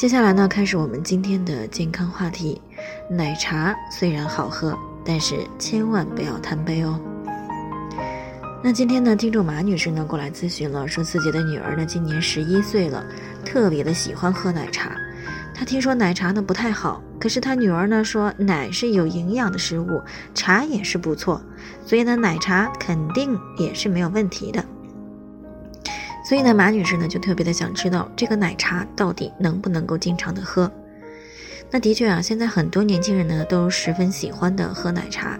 接下来呢，开始我们今天的健康话题。奶茶虽然好喝，但是千万不要贪杯哦。那今天呢，听众马女士呢过来咨询了，说自己的女儿呢今年十一岁了，特别的喜欢喝奶茶。她听说奶茶呢不太好，可是她女儿呢说奶是有营养的食物，茶也是不错，所以呢奶茶肯定也是没有问题的。所以呢，马女士呢就特别的想知道这个奶茶到底能不能够经常的喝。那的确啊，现在很多年轻人呢都十分喜欢的喝奶茶，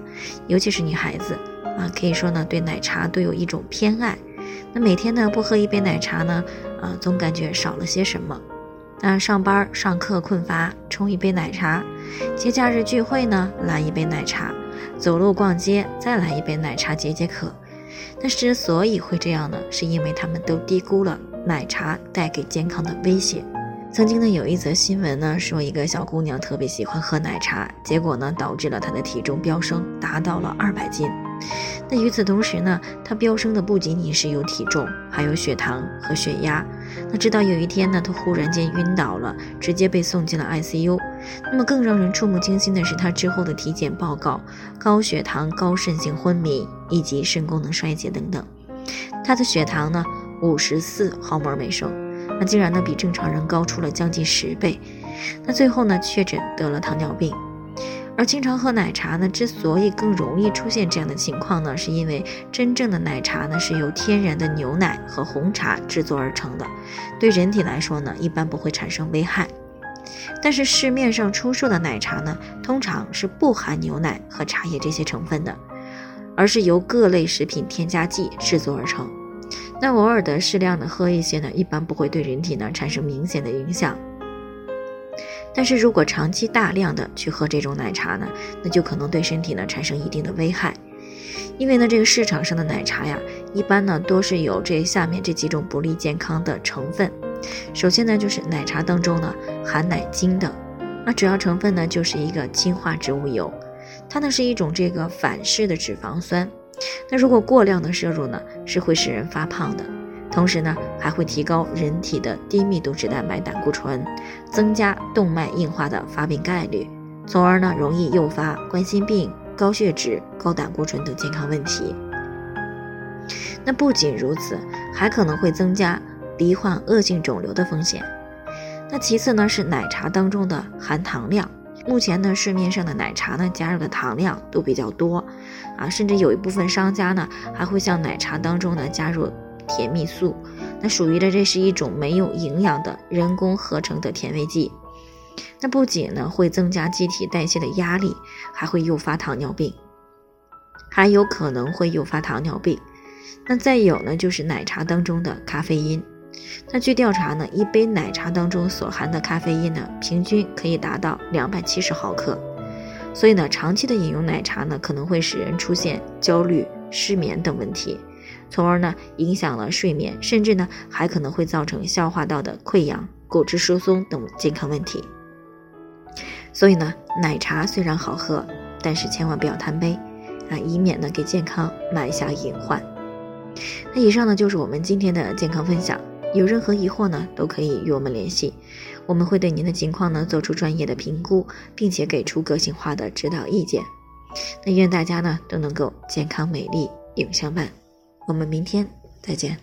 尤其是女孩子啊，可以说呢对奶茶都有一种偏爱。那每天呢不喝一杯奶茶呢，啊总感觉少了些什么。那上班上课困乏，冲一杯奶茶；节假日聚会呢，来一杯奶茶；走路逛街再来一杯奶茶解解渴。那之所以会这样呢，是因为他们都低估了奶茶带给健康的威胁。曾经呢，有一则新闻呢，说一个小姑娘特别喜欢喝奶茶，结果呢，导致了她的体重飙升，达到了二百斤。那与此同时呢，她飙升的不仅仅是有体重，还有血糖和血压。那直到有一天呢，她忽然间晕倒了，直接被送进了 ICU。那么更让人触目惊心的是，他之后的体检报告：高血糖、高渗性昏迷以及肾功能衰竭等等。他的血糖呢，五十四毫摩尔每升。那竟然呢比正常人高出了将近十倍，那最后呢确诊得了糖尿病，而经常喝奶茶呢之所以更容易出现这样的情况呢，是因为真正的奶茶呢是由天然的牛奶和红茶制作而成的，对人体来说呢一般不会产生危害，但是市面上出售的奶茶呢通常是不含牛奶和茶叶这些成分的，而是由各类食品添加剂制作而成。那偶尔的适量的喝一些呢，一般不会对人体呢产生明显的影响。但是如果长期大量的去喝这种奶茶呢，那就可能对身体呢产生一定的危害。因为呢，这个市场上的奶茶呀，一般呢都是有这下面这几种不利健康的成分。首先呢，就是奶茶当中呢含奶精的，那主要成分呢就是一个氢化植物油，它呢是一种这个反式的脂肪酸。那如果过量的摄入呢，是会使人发胖的，同时呢，还会提高人体的低密度脂蛋白胆固醇，增加动脉硬化的发病概率，从而呢，容易诱发冠心病、高血脂、高胆固醇等健康问题。那不仅如此，还可能会增加罹患恶性肿瘤的风险。那其次呢，是奶茶当中的含糖量。目前呢，市面上的奶茶呢，加入的糖量都比较多，啊，甚至有一部分商家呢，还会向奶茶当中呢加入甜蜜素，那属于的这是一种没有营养的人工合成的甜味剂，那不仅呢会增加机体代谢的压力，还会诱发糖尿病，还有可能会诱发糖尿病。那再有呢，就是奶茶当中的咖啡因。那据调查呢，一杯奶茶当中所含的咖啡因呢，平均可以达到两百七十毫克。所以呢，长期的饮用奶茶呢，可能会使人出现焦虑、失眠等问题，从而呢影响了睡眠，甚至呢还可能会造成消化道的溃疡、骨质疏松等健康问题。所以呢，奶茶虽然好喝，但是千万不要贪杯啊，以免呢给健康埋下隐患。那以上呢就是我们今天的健康分享。有任何疑惑呢，都可以与我们联系，我们会对您的情况呢做出专业的评估，并且给出个性化的指导意见。那愿大家呢都能够健康美丽永相伴，我们明天再见。